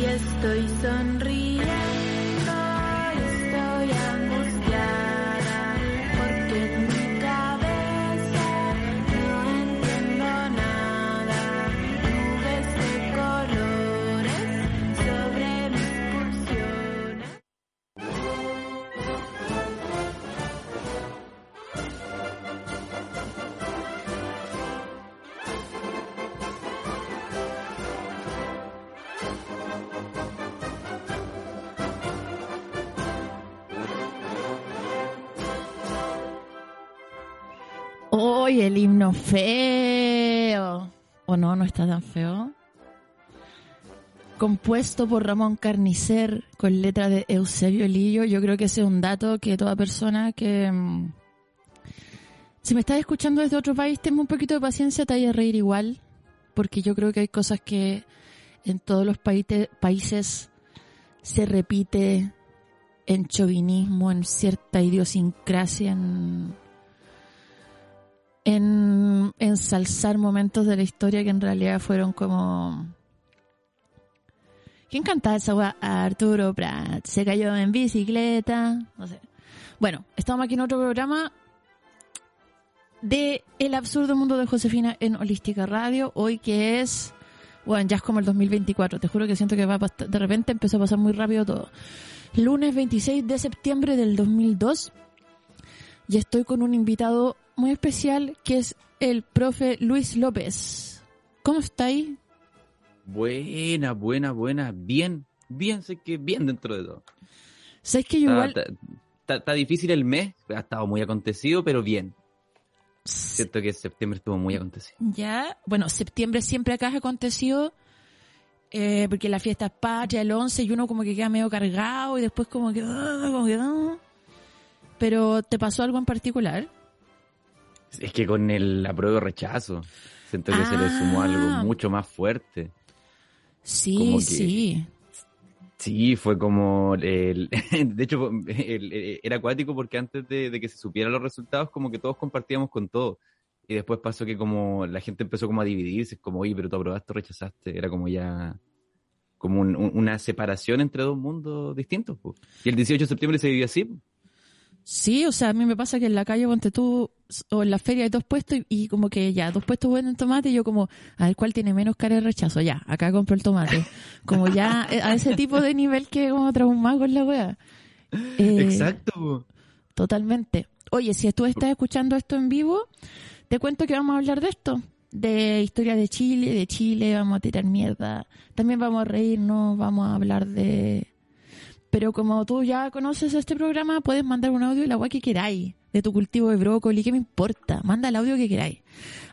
y estoy sonriendo. Hoy el himno feo. ¿O no? No está tan feo. Compuesto por Ramón Carnicer con letra de Eusebio Lillo. Yo creo que ese es un dato que toda persona que... mm, Si me estás escuchando desde otro país, tenme un poquito de paciencia, te vaya a reír igual. Porque yo creo que hay cosas que en todos los países se repite en chauvinismo, en cierta idiosincrasia, en en ensalzar momentos de la historia que en realidad fueron como... ¿Quién cantaba esa weá? Arturo Prat. Se cayó en bicicleta. No sé. Bueno, estamos aquí en otro programa de El absurdo mundo de Josefina en Holística Radio. Hoy que es... Bueno, ya es como el 2024. Te juro que siento que va a de repente empezó a pasar muy rápido todo. Lunes 26 de septiembre del 2002 y estoy con un invitado muy especial que es el profe Luis López. ¿Cómo está ahí? Buena, buena, buena. Bien, bien, sé que bien dentro de todo. ¿Sabes que yo Está, igual... está- está- está difícil el mes, ha estado muy acontecido, pero bien. Siento que septiembre estuvo muy acontecido. Ya, bueno, septiembre siempre acá ha acontecido eh, porque la fiesta es patria, el 11 y uno como que queda medio cargado y después como que... ah, como que, ah. Pero ¿te pasó algo en particular? Es que con el apruebo rechazo, siento que se le sumó Ah. algo mucho más fuerte. Sí, que- sí. Sí, fue como el, de hecho el- el- era acuático porque antes de, de que se supieran los resultados como que todos compartíamos con todo y después pasó que como la gente empezó como a dividirse, como oye, pero tú aprobaste o rechazaste, era como ya como un- un- una separación entre dos mundos distintos. Y el 18 de septiembre se vivió así. Sí, o sea, a mí me pasa que en la calle, ponte tú, o en la feria hay dos puestos y, y como que ya, dos puestos venden tomate y yo como, a ver cuál tiene menos cara de rechazo, ya, acá compro el tomate. Como ya, eh, a ese tipo de nivel que como traumado con la wea. Eh, Exacto. Totalmente. Oye, si tú estás escuchando esto en vivo, te cuento que vamos a hablar de esto. De historia de Chile, de Chile, vamos a tirar mierda. También vamos a reírnos, vamos a hablar de... Pero como tú ya conoces este programa, puedes mandar un audio y la weá que queráis. De tu cultivo de brócoli, ¿qué me importa? Manda el audio que queráis.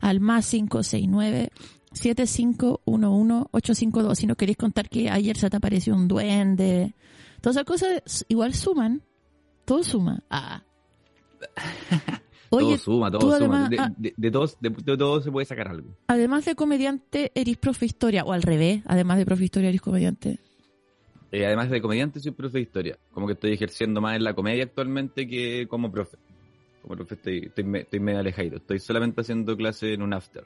Al más 569 7511-852. Si no queréis contar que ayer se te apareció un duende. Todas esas cosas igual suman. Todo suma. Ah. todo suma, todo suma. de, ah. de- de todos, de, de todo se puede sacar algo. Además de comediante, eres profe historia, o al revés, además de profe historia, eres comediante. Eh, además de comediante, soy profe de historia. Como que estoy ejerciendo más en la comedia actualmente que como profe. Como profe estoy, estoy, me- estoy medio alejado. Estoy solamente haciendo clase en un after.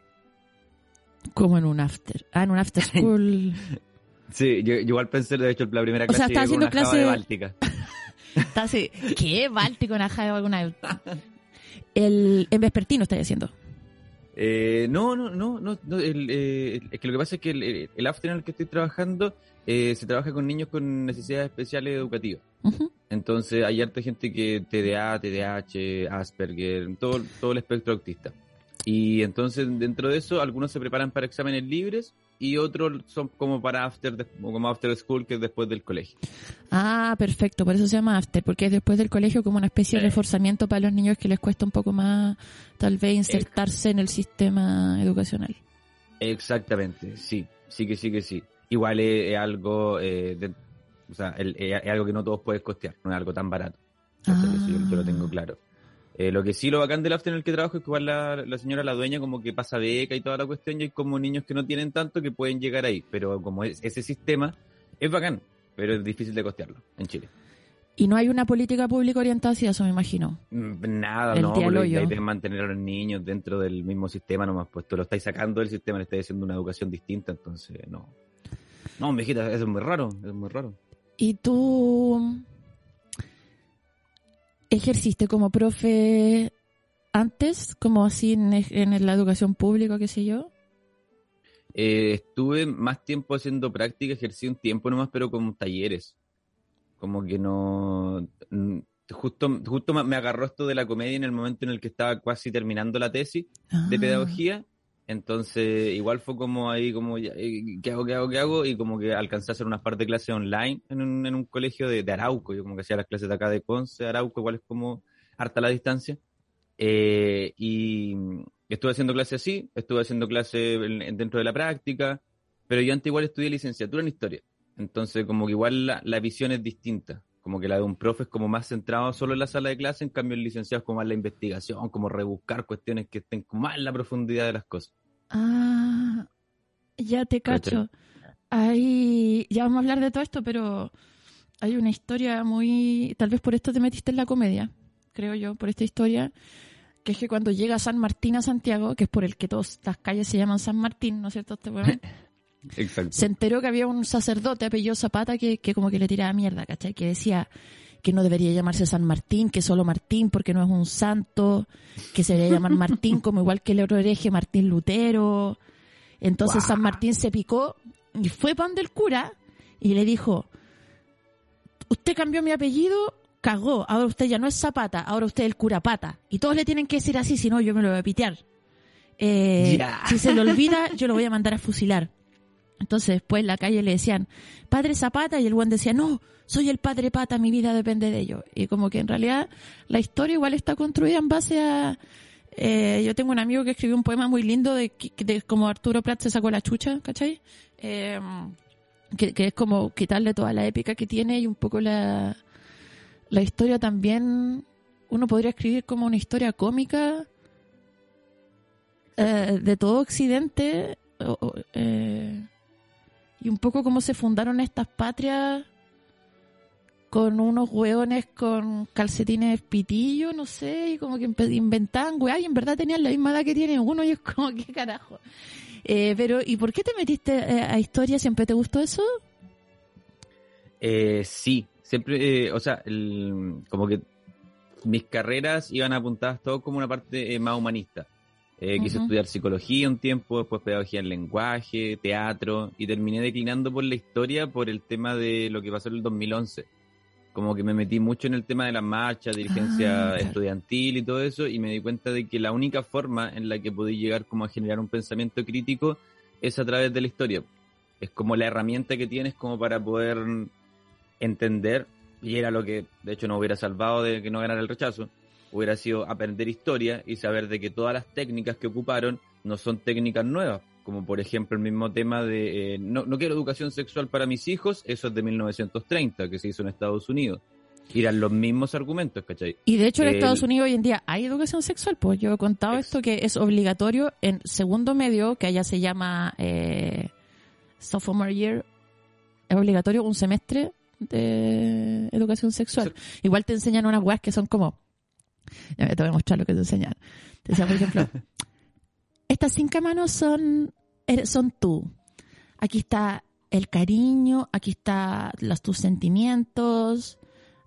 Como en un after. Ah, en un after school. Sí, yo, yo igual pensé, de hecho, la primera O sea, clase está haciendo una clase- de Báltica. Está así, ¿qué? Báltico, Naja, alguna El, en vespertino estáis haciendo. Eh, no, no, no, no, no, el, eh, es que lo que pasa es que el, el after en el que estoy trabajando eh, se trabaja con niños con necesidades especiales educativas. Entonces hay harta gente que TDA, TDAH, Asperger, todo, todo el espectro autista. Y entonces dentro de eso algunos se preparan para exámenes libres y otros son como para after, como after school que es después del colegio. Ah, perfecto, por eso se llama after, porque es después del colegio como una especie de reforzamiento para los niños que les cuesta un poco más tal vez insertarse en el sistema educacional. Exactamente, sí, sí que sí que sí. Igual es, es algo, eh, de- o sea, es, es algo que no todos puedes costear, no es algo tan barato. Eso yo, yo lo tengo Ah. claro. Eh, lo que sí, lo bacán del after en el que trabajo es que igual la, la señora, la dueña, como que pasa beca y toda la cuestión, y hay como niños que no tienen tanto que pueden llegar ahí. Pero como es, ese sistema es bacán, pero es difícil de costearlo en Chile. Y no hay una política pública orientada hacia eso, me imagino. Mm, Nada, El no, porque idea es mantener a los niños dentro del mismo sistema nomás, pues tú lo estáis sacando del sistema, le estáis haciendo una educación distinta, entonces no. No, mijita, eso es muy raro, es muy raro. ¿Y tú ejerciste como profe antes, como así en, en la educación pública, qué sé yo? Eh, estuve más tiempo haciendo práctica, ejercí un tiempo nomás, pero como talleres. Como que no... mm, Justo, justo me agarró esto de la comedia en el momento en el que estaba casi terminando la tesis de Ah. pedagogía. Entonces, igual fue como ahí, como, eh, ¿qué hago, qué hago, qué hago? Y como que alcancé a hacer unas par de clases online en un, en un colegio de, de Arauco. Yo como que hacía las clases de acá de Conce, Arauco, igual es como harta la distancia. Eh, y estuve haciendo clases así, estuve haciendo clases en- en- dentro de la práctica, pero yo antes igual estudié licenciatura en historia. Entonces, como que igual la, la visión es distinta. Como que la de un profe es como más centrado solo en la sala de clase, en cambio el licenciado es como más la investigación, como rebuscar cuestiones que estén como más en la profundidad de las cosas. Ah, ya te cacho. Ahí, ya vamos a hablar de todo esto, pero hay una historia muy... Tal vez por esto te metiste en la comedia, creo yo, por esta historia, que es que cuando llega San Martín a Santiago, que es por el que todas las calles se llaman San Martín, ¿no es cierto? Este? Exacto. se enteró que había un sacerdote apellido Zapata que, que como que le tiraba mierda, ¿cachai? Que decía que no debería llamarse San Martín, que solo Martín porque no es un santo, que se debería llamar Martín como igual que el otro hereje Martín Lutero. Entonces San Martín se picó y fue pan del cura y le dijo, usted cambió mi apellido, cagó, ahora usted ya no es Zapata, ahora usted es el cura Pata. Y todos le tienen que decir así, si no yo me lo voy a pitear. Eh. Si se le olvida, yo lo voy a mandar a fusilar. Entonces después en la calle le decían, Padre Zapata, y el buen decía, no, soy el Padre Pata, mi vida depende de ello. Y como que en realidad la historia igual está construida en base a... eh, yo tengo un amigo que escribió un poema muy lindo de, de cómo Arturo Prat se sacó la chucha, ¿cachai? Eh, que, que es como quitarle toda la épica que tiene y un poco la, la historia también, uno podría escribir como una historia cómica eh, de todo Occidente eh, y un poco cómo se fundaron estas patrias con unos hueones con calcetines pitillo, no sé, y como que inventaban weá y en verdad tenían la misma edad que tiene uno y es como, ¿qué carajo? Eh, pero, ¿y por qué te metiste eh, a historia? ¿Siempre te gustó eso? Eh, sí, siempre, eh, o sea, el- como que mis carreras iban apuntadas todo como una parte más humanista. Eh, Quise estudiar psicología un tiempo, después pedagogía en lenguaje, teatro, y terminé declinando por la historia por el tema de lo que pasó en el 2011. Como que me metí mucho en el tema de las marchas, dirigencia Ah, estudiantil y todo eso, y me di cuenta de que la única forma en la que podía llegar como a generar un pensamiento crítico es a través de la historia. Es como la herramienta que tienes como para poder entender, y era lo que de hecho nos hubiera salvado de que no ganara el rechazo, hubiera sido aprender historia y saber de que todas las técnicas que ocuparon no son técnicas nuevas, como por ejemplo el mismo tema de eh, no, no quiero educación sexual para mis hijos, eso es de 1930, que se hizo en Estados Unidos. Y eran los mismos argumentos, ¿cachai? Y de hecho en El- Estados Unidos hoy en día hay educación sexual, pues yo he contado esto que es obligatorio en segundo medio, que allá se llama eh, sophomore year, es obligatorio un semestre de educación sexual. Igual te enseñan unas weas que son como, ya te voy a mostrar lo que te enseñan. Te decían, por ejemplo, estas cinco manos son, eres- son tú. Aquí está el cariño, aquí está los, tus sentimientos,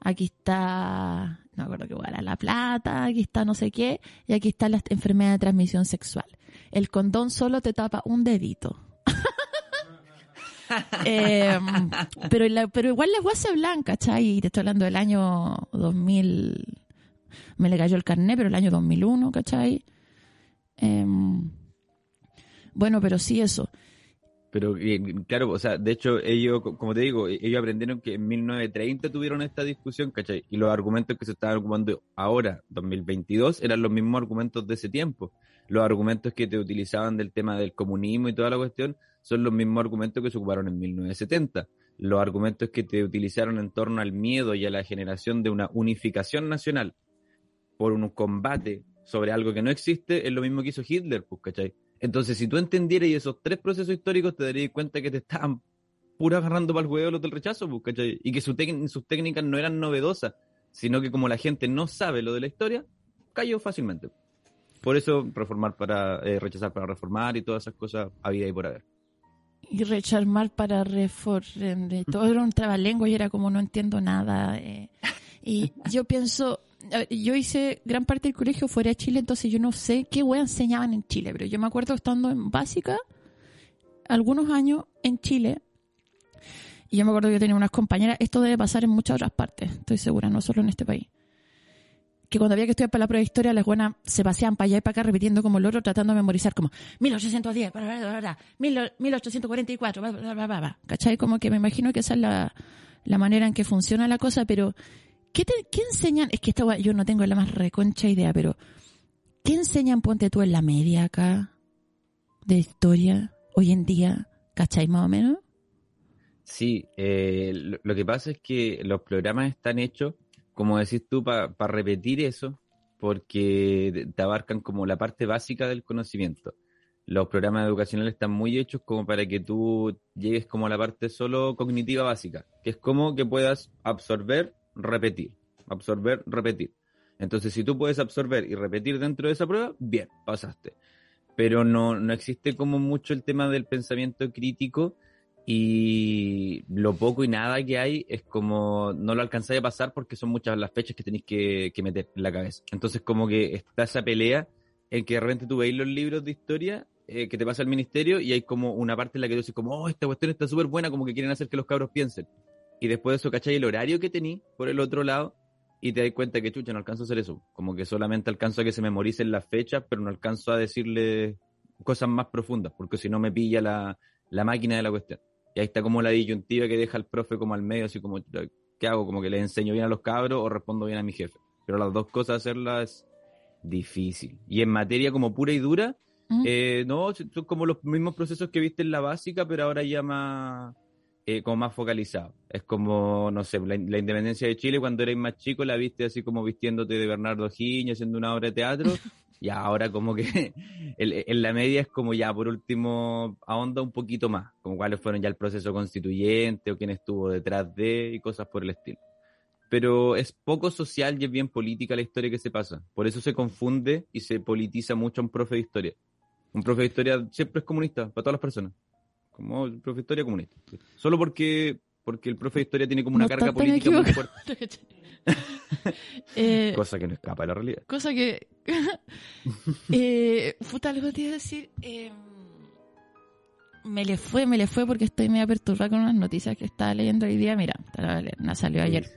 aquí está, no me acuerdo qué era, la plata, aquí está no sé qué, y aquí está la enfermedad de transmisión sexual. El condón solo te tapa un dedito. Eh, pero, la- pero igual la guasa es blanca, ¿cachai? Y te estoy hablando del año 2000, me le cayó el carnet, pero el año 2001, ¿cachai? Em, bueno, pero sí eso. Pero eh, claro, o sea, de hecho, ellos, co- como te digo, e- ellos aprendieron que en 1930 tuvieron esta discusión, ¿cachai? Y los argumentos que se estaban ocupando ahora, 2022, eran los mismos argumentos de ese tiempo. Los argumentos que te utilizaban del tema del comunismo y toda la cuestión son los mismos argumentos que se ocuparon en 1970. Los argumentos que te utilizaron en torno al miedo y a la generación de una unificación nacional por un combate sobre algo que no existe es lo mismo que hizo Hitler, pues, ¿cachai? Entonces, si tú entendieras esos tres procesos históricos, te darías cuenta que te estaban pura agarrando para el huevo los del rechazo, pues, ¿cachai? Y que su sus técnicas no eran novedosas, sino que como la gente no sabe lo de la historia, cayó fácilmente. Por eso, reformar para, eh, rechazar para reformar y todas esas cosas había y por haber. y recharmar para reformar. Todo era un trabalengua y era como no entiendo nada. eh. Y yo pienso, yo hice gran parte del colegio fuera de Chile, entonces yo no sé qué wea enseñaban en Chile, pero yo me acuerdo estando en básica, algunos años en Chile, y yo me acuerdo que tenía unas compañeras, esto debe pasar en muchas otras partes, estoy segura, no solo en este país. Que cuando había que estudiar para la prueba de historia, las buenas se paseaban para allá y para acá repitiendo como loro, tratando de memorizar como 1810, bla, bla, bla, bla, bla, 1844, bla, bla, bla, bla, bla. ¿cachai? Como que me imagino que esa es la, la manera en que funciona la cosa, pero ¿qué, te, qué enseñan? Es que esta yo no tengo la más reconcha idea, pero ¿qué enseñan, ponte tú, en la media acá de historia hoy en día? ¿Cachai más o menos? Sí, eh, lo, que pasa es que los programas están hechos, como decís tú, para repetir eso, porque te abarcan como la parte básica del conocimiento. Los programas educacionales están muy hechos como para que tú llegues como a la parte solo cognitiva básica, que es como que puedas absorber, repetir, absorber, repetir. Entonces, si tú puedes absorber y repetir dentro de esa prueba, bien, pasaste. Pero no, no existe como mucho el tema del pensamiento crítico y lo poco y nada que hay es como no lo alcanzáis a pasar porque son muchas las fechas que tenéis que, meter en la cabeza. Entonces como que está esa pelea en que de repente tú veis los libros de historia eh, que te pasa al ministerio y hay como una parte en la que tú dices como, oh, esta cuestión está súper buena, como que quieren hacer que los cabros piensen. Y después de eso, ¿cachai? El horario que tení por el otro lado y te das cuenta que, chucha, no alcanzo a hacer eso. Como que solamente alcanzo a que se memoricen las fechas, pero no alcanzo a decirle cosas más profundas, porque si no me pilla la, la máquina de la cuestión. Y ahí está como la disyuntiva que deja el profe como al medio, así como, ¿qué hago? Como que le enseño bien a los cabros o respondo bien a mi jefe. Pero las dos cosas hacerlas es difícil. Y en materia como pura y dura, eh, no, son como los mismos procesos que viste en la básica, pero ahora ya más, eh, como más focalizado. Es como, no sé, la, la independencia de Chile, cuando erais más chico, la viste así como vistiéndote de Bernardo Higgins, haciendo una obra de teatro. y ahora como que en, en la media es como ya por último ahonda un poquito más, como cuáles fueron ya el proceso constituyente o quién estuvo detrás de y cosas por el estilo. Pero es poco social y es bien política la historia que se pasa. Por eso se confunde y se politiza mucho a un profe de historia. Un profe de historia siempre es comunista, para todas las personas. Como el profe de historia comunista. Solo porque, porque el profe de historia tiene como una No carga política muy fuerte. Eh, Cosa que no escapa de la realidad. Cosa que. eh, puta, algo te iba a decir. eh, me le fue, me le fue porque estoy medio perturbada con unas noticias que estaba leyendo hoy día. Mira, la salió ayer.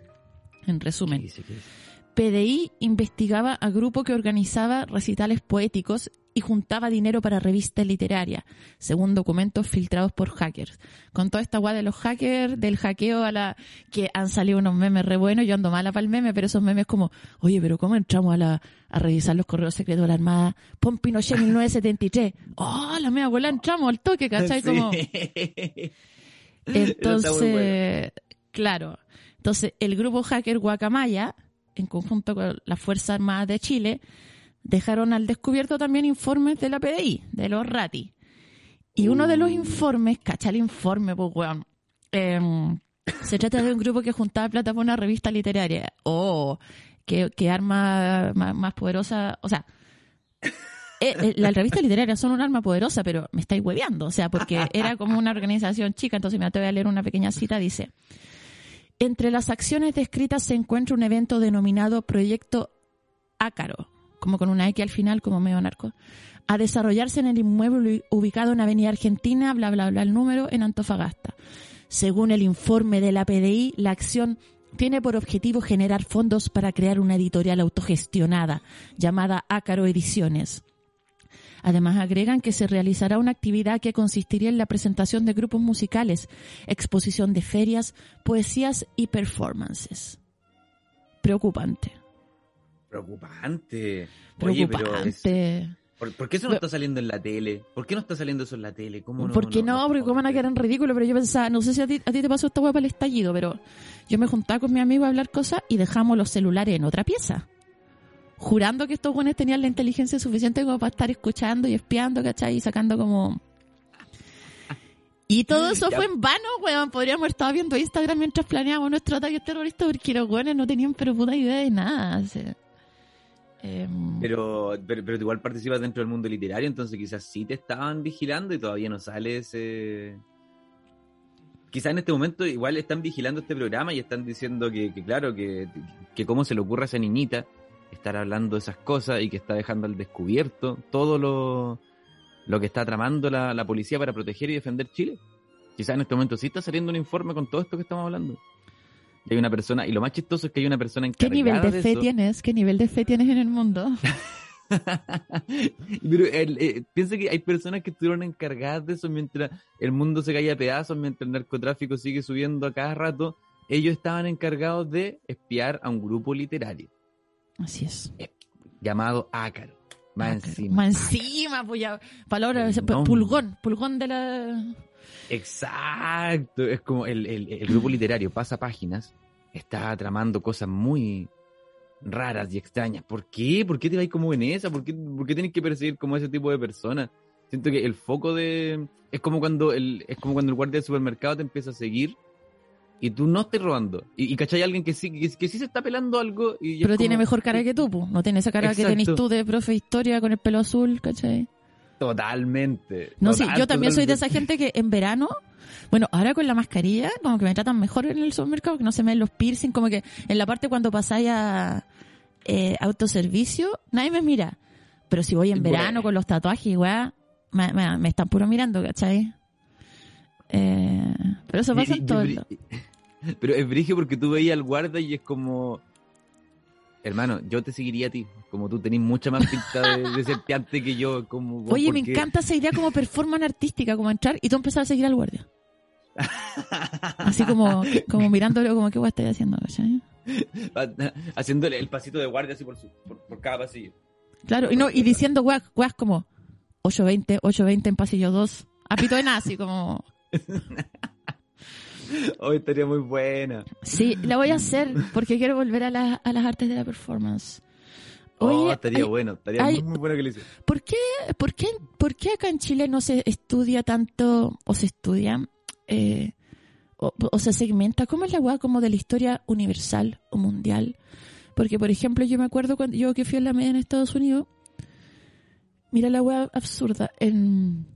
En resumen. ¿Qué dice? ¿Qué dice? PDI investigaba a grupo que organizaba recitales poéticos y juntaba dinero para revistas literarias, según documentos filtrados por hackers. Con toda esta guay de los hackers, del hackeo a la que han salido unos memes re buenos, yo ando mala para el meme, pero esos memes como, oye, pero ¿cómo entramos a la a revisar los correos secretos de la Armada? Pon Pinochet 1973. Oh, la mea abuela entramos al toque, ¿cachai? Como, Sí. Bueno. entonces, claro. Entonces, el grupo hacker Guacamaya, en conjunto con las Fuerzas Armadas de Chile, dejaron al descubierto también informes de la PDI, de los RATI. Y uno de los informes, cacha el informe, pues, weón. em, se trata de un grupo que juntaba plata para una revista literaria. Oh, qué, qué arma más, más poderosa. O sea, eh, eh, las revistas literarias son un arma poderosa, pero me estáis hueveando. O sea, porque era como una organización chica. Entonces, me te voy a leer una pequeña cita. Dice: Entre las acciones descritas se encuentra un evento denominado Proyecto Ácaro, como con una X al final, como medio narco, a desarrollarse en el inmueble ubicado en Avenida Argentina, bla, bla, bla, el número, en Antofagasta. Según el informe de la PDI, la acción tiene por objetivo generar fondos para crear una editorial autogestionada llamada Ácaro Ediciones. Además, agregan que se realizará una actividad que consistiría en la presentación de grupos musicales, exposición de ferias, poesías y performances. Preocupante. Preocupante. Oye, pero es- Preocupante. ¿por, por qué eso no está saliendo en la tele? ¿Por qué no está saliendo eso en la tele? ¿Cómo no, ¿Por qué no? Porque cómo van a quedar en ridículo, pero yo pensaba, no sé si a ti, a ti te pasó esta hueá para el estallido, pero yo me juntaba con mi amigo a hablar cosas y dejamos los celulares en otra pieza. Jurando que estos buenos tenían la inteligencia suficiente como para estar escuchando y espiando, ¿cachai? Y sacando como... Y todo eso fue en vano, weón. Podríamos haber estado viendo Instagram mientras planeábamos nuestro ataque terrorista porque los weones no tenían pero puta idea de nada. o sea. Em, Pero, pero, pero tú igual participas dentro del mundo literario, entonces quizás sí te estaban vigilando y todavía no sale ese, quizás en este momento igual están vigilando este programa y están diciendo que, que claro, que, que cómo se le ocurre a esa niñita estar hablando de esas cosas y que está dejando al descubierto todo lo, lo que está tramando la, la policía para proteger y defender Chile. Quizás en este momento sí está saliendo un informe con todo esto que estamos hablando. Y hay una persona, y lo más chistoso es que hay una persona ¿Qué encargada nivel de fe eso. tienes? ¿Qué nivel de fe tienes en el mundo? Pero el, eh, piensa que hay personas que estuvieron encargadas de eso mientras el mundo se caía a pedazos, mientras el narcotráfico sigue subiendo a cada rato. Ellos estaban encargados de espiar a un grupo literario Así es. llamado Ácaro. Más encima. Más encima, pues ya. Palabra, El pu- nombre. pulgón, pulgón de la. Exacto. Es como el, el- el grupo literario pasa páginas, está tramando cosas muy raras y extrañas. ¿Por qué? ¿Por qué te vais como en esa? ¿Por qué, por qué tienes que perseguir como ese tipo de personas? Siento que el foco de... Es como cuando el, es como cuando el guardia del supermercado te empieza a seguir y tú no estás robando. Y, y cachai alguien que sí, que, que sí se está pelando algo y Pero tiene como- mejor cara que tú, pues. No tiene esa cara que tenés tú de profe de historia con el pelo azul, ¿cachai? Totalmente. No, sí, Total, yo también soy de esa gente que en verano, bueno, ahora con la mascarilla, como que me tratan mejor en el supermercado, que no se me ven los piercing, como que en la parte cuando pasáis a eh, autoservicio, nadie me mira. Pero si voy en Bueno. verano con los tatuajes, weá, me, me- me están puro mirando, ¿cachai? Eh, pero eso pasa en todo Pero es brigio porque tú veías al guarda y es como. Hermano, yo te seguiría a ti. Como tú tenés mucha más pinta de, de ser piante que yo. Como, Oye, me encanta esa idea como performance artística, como entrar y tú empezar a seguir al guardia. Así como, como mirándolo, como, ¿qué weá estoy haciendo? ¿cachai? Haciéndole el pasito de guardia así por, su, por, por cada pasillo. Claro, y no, y diciendo weas, weas como 820, 820 en pasillo 2. Apito de nazi, como. Hoy estaría muy buena. Sí, la voy a hacer porque quiero volver a, la- a las artes de la performance. oh, Oye, estaría ay, bueno. Estaría ay- muy, muy bueno que lo hiciera. ¿por qué, por, qué, ¿por qué acá en Chile no se estudia tanto o se estudia eh, o, o se segmenta? ¿Cómo es la wea como de la historia universal o mundial? Porque, por ejemplo, yo me acuerdo cuando yo que fui a la media en Estados Unidos, mira la wea absurda, en,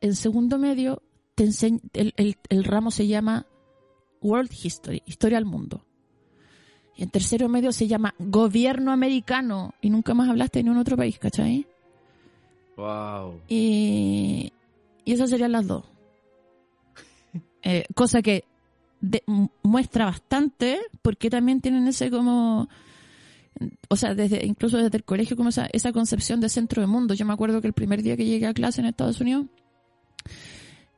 en segundo medio te el, el, el ramo se llama World History, Historia al Mundo. Y en tercero medio se llama Gobierno Americano. Y nunca más hablaste de ningún otro país, ¿cachai? Wow. Y, y esas serían las dos. Eh, cosa que de- muestra bastante porque también tienen ese como o sea desde incluso desde el colegio como esa, esa concepción de centro de mundo yo me acuerdo que el primer día que llegué a clase en Estados Unidos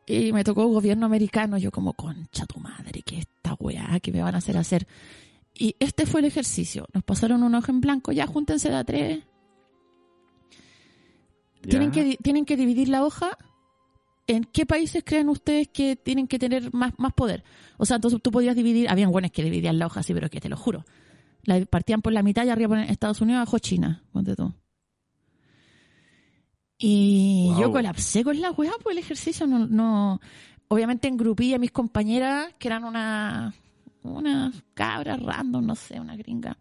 y me tocó gobierno americano yo como concha tu madre que esta weá que me van a hacer hacer y este fue el ejercicio nos pasaron un hoja en blanco ya júntense de a tres tienen que, tienen que dividir la hoja en qué países creen ustedes que tienen que tener más, más poder. O sea, entonces tú podías dividir, habían buenos que dividían la hoja así, pero que te lo juro. La partían por la mitad y arriba ponen Estados Unidos, abajo China, ponte tú. Y Wow. yo colapsé con la weá, pues el ejercicio no, no, obviamente engrupí a mis compañeras, que eran una, una cabra random, no sé, una gringa.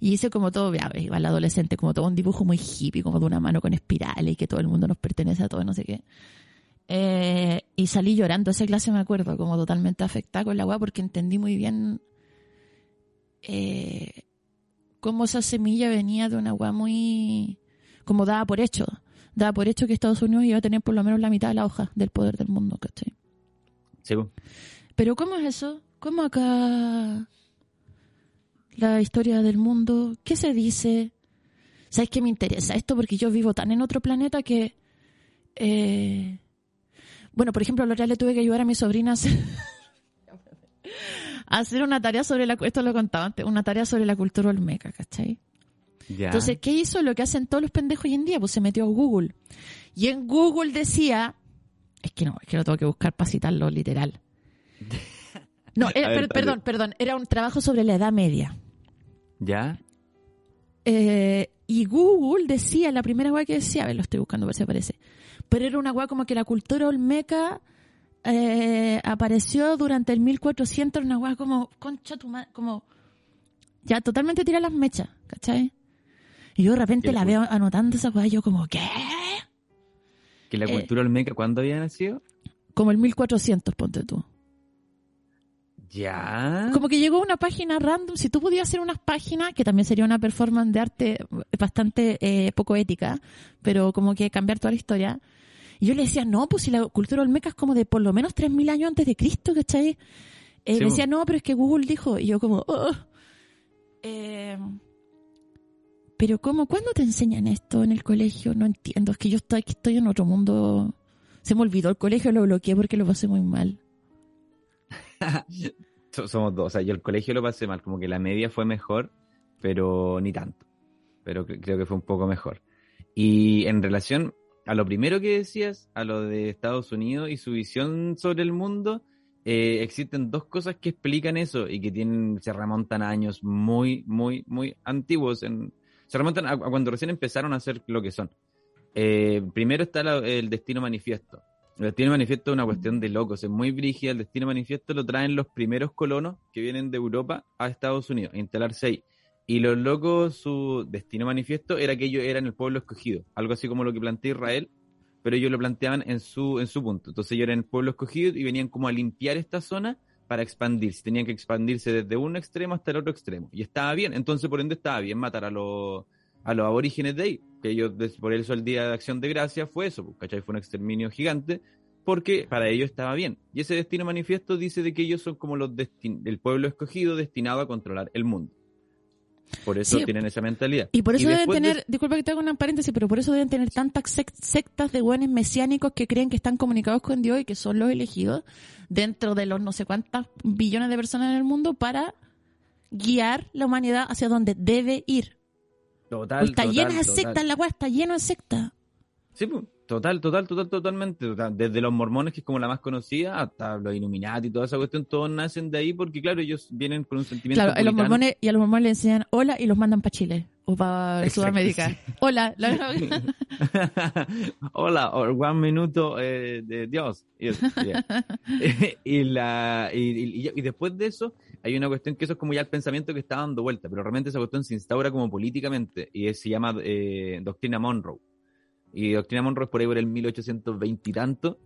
Y hice como todo, ya iba al adolescente, como todo un dibujo muy hippie, como de una mano con espirales y que todo el mundo nos pertenece a todos, no sé qué. Eh, y salí llorando esa clase, me acuerdo, como totalmente afectada con la weá, porque entendí muy bien eh, cómo esa semilla venía de una weá muy. como dada por hecho. Dada por hecho que Estados Unidos iba a tener por lo menos la mitad de la hoja del poder del mundo, ¿cachai? Sí. Pero ¿cómo es eso? ¿Cómo acá la historia del mundo? ¿Qué se dice? ¿Sabes qué me interesa esto? Porque yo vivo tan en otro planeta que... eh, bueno, por ejemplo, la otra le tuve que ayudar a mi sobrina a hacer, a hacer una tarea sobre la... Esto lo contaba antes, una tarea sobre la cultura olmeca, ¿cachai? Ya. Entonces, ¿qué hizo? Lo que hacen todos los pendejos hoy en día, pues se metió a Google. Y en Google decía, es que no, es que lo tengo que buscar para citarlo literal. No, era- A ver, per- perdón, perdón, era un trabajo sobre la Edad Media. ¿Ya? Eh, y Google decía, la primera weá que decía, a ver, lo estoy buscando, a ver si aparece. Pero era una weá como que la cultura olmeca eh, apareció durante el 1400, una weá como, concha tu madre, como, ya totalmente tira las mechas, ¿cachai? Y yo de repente la veo anotando esa y yo como, ¿qué? ¿Que la Eh, cultura olmeca cuándo había nacido? como el 1400, ponte tú. Ya. Como que llegó una página random, si tú podías hacer unas páginas, que también sería una performance de arte bastante eh, poco ética, pero como que cambiar toda la historia. Y yo le decía, no, pues si la cultura olmeca es como de por lo menos 3.000 años antes de Cristo, ¿cachai? Eh, Sí, me po. decía, no, pero es que Google dijo, y yo como, "Oh". Eh, pero ¿cómo? ¿Cuándo te enseñan esto en el colegio? No entiendo, es que yo estoy, en otro mundo. Se me olvidó el colegio, lo bloqueé porque lo pasé muy mal. So- Somos dos. O sea, yo el colegio lo pasé mal. Como que la media fue mejor, pero ni tanto. Pero cre- creo que fue un poco mejor. Y en relación a lo primero que decías, a lo de Estados Unidos y su visión sobre el mundo, eh, existen dos cosas que explican eso y que tienen, se remontan a años muy, muy, muy antiguos. En, se remontan a, cuando recién empezaron a hacer lo que son. Eh, primero está el destino manifiesto. El destino manifiesto es una cuestión de locos, es muy brígida. El destino manifiesto lo traen los primeros colonos que vienen de Europa a Estados Unidos a instalarse ahí. Y los locos, su destino manifiesto era que ellos eran el pueblo escogido, algo así como lo que plantea Israel, pero ellos lo planteaban en su, en su punto. Entonces ellos eran el pueblo escogido y venían como a limpiar esta zona para expandirse. Tenían que expandirse desde un extremo hasta el otro extremo. Y estaba bien, entonces por ende estaba bien matar a los, a los aborígenes de ahí, que ellos, por eso el Día de Acción de Gracia fue eso, pues, ¿cachai? Fue un exterminio gigante, porque para ellos estaba bien. Y ese destino manifiesto dice de que ellos son como los el pueblo escogido destinado a controlar el mundo. Por eso Sí. tienen esa mentalidad. Y por eso deben después de- tener, disculpa que te haga una paréntesis, pero por eso deben tener tantas sec- sectas de buenos mesiánicos que creen que están comunicados con Dios y que son los elegidos dentro de los no sé cuántas billones de personas en el mundo para guiar la humanidad hacia donde debe ir. Total, Pues está total, llena de sectas, la weá está lleno de sectas. Sí, pues, total, total, total, totalmente. Total. Desde los mormones, que es como la más conocida, hasta los Illuminati y toda esa cuestión, todos nacen de ahí porque, claro, ellos vienen con un sentimiento Claro, a los mormones, y a los mormones le enseñan hola y los mandan para Chile o para Exacto, Sudamérica. sí. Hola. la- Hola, one minuto eh, de Dios. Yes, yeah. y, la, y, y- y después de eso, hay una cuestión que eso es como ya el pensamiento que está dando vuelta, pero realmente esa cuestión se instaura como políticamente y es- se llama eh, Doctrina Monroe. Y Doctrina Monroe es por ahí por el 1820 y tanto,